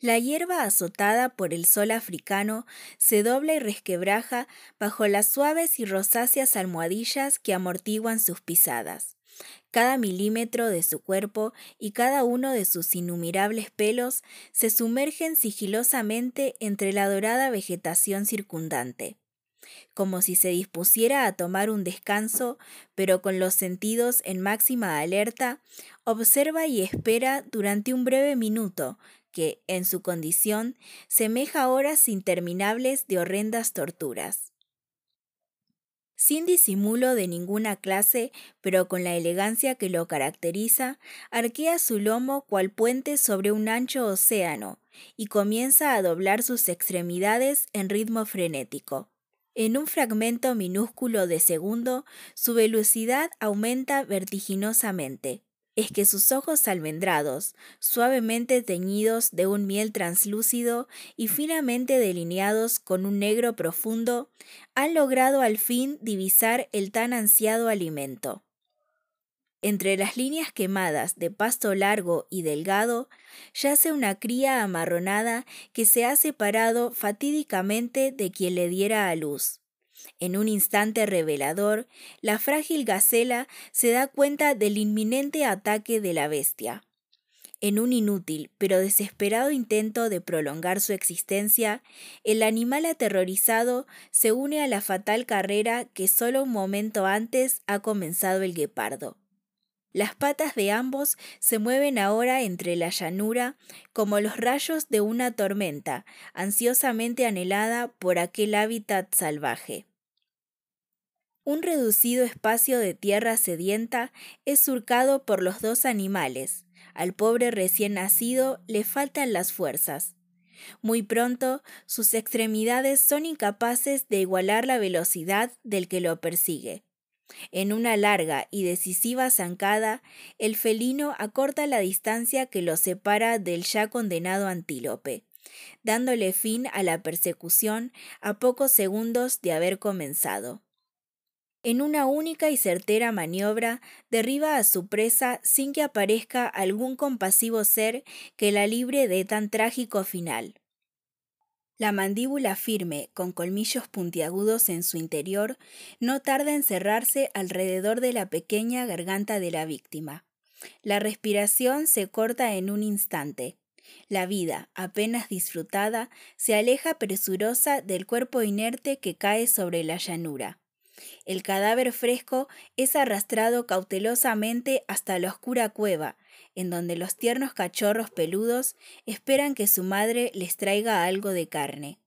La hierba azotada por el sol africano se dobla y resquebraja bajo las suaves y rosáceas almohadillas que amortiguan sus pisadas. Cada milímetro de su cuerpo y cada uno de sus innumerables pelos se sumergen sigilosamente entre la dorada vegetación circundante como si se dispusiera a tomar un descanso, pero con los sentidos en máxima alerta, observa y espera durante un breve minuto que, en su condición, semeja horas interminables de horrendas torturas. Sin disimulo de ninguna clase, pero con la elegancia que lo caracteriza, arquea su lomo cual puente sobre un ancho océano y comienza a doblar sus extremidades en ritmo frenético. En un fragmento minúsculo de segundo, su velocidad aumenta vertiginosamente. Es que sus ojos almendrados, suavemente teñidos de un miel translúcido y finamente delineados con un negro profundo, han logrado al fin divisar el tan ansiado alimento. Entre las líneas quemadas de pasto largo y delgado yace una cría amarronada que se ha separado fatídicamente de quien le diera a luz. En un instante revelador, la frágil gacela se da cuenta del inminente ataque de la bestia. En un inútil pero desesperado intento de prolongar su existencia, el animal aterrorizado se une a la fatal carrera que solo un momento antes ha comenzado el guepardo. Las patas de ambos se mueven ahora entre la llanura como los rayos de una tormenta, ansiosamente anhelada por aquel hábitat salvaje. Un reducido espacio de tierra sedienta es surcado por los dos animales. Al pobre recién nacido le faltan las fuerzas. Muy pronto sus extremidades son incapaces de igualar la velocidad del que lo persigue. En una larga y decisiva zancada, el felino acorta la distancia que lo separa del ya condenado antílope, dándole fin a la persecución a pocos segundos de haber comenzado. En una única y certera maniobra, derriba a su presa sin que aparezca algún compasivo ser que la libre de tan trágico final. La mandíbula firme, con colmillos puntiagudos en su interior, no tarda en cerrarse alrededor de la pequeña garganta de la víctima. La respiración se corta en un instante. La vida, apenas disfrutada, se aleja presurosa del cuerpo inerte que cae sobre la llanura. El cadáver fresco es arrastrado cautelosamente hasta la oscura cueva, en donde los tiernos cachorros peludos esperan que su madre les traiga algo de carne.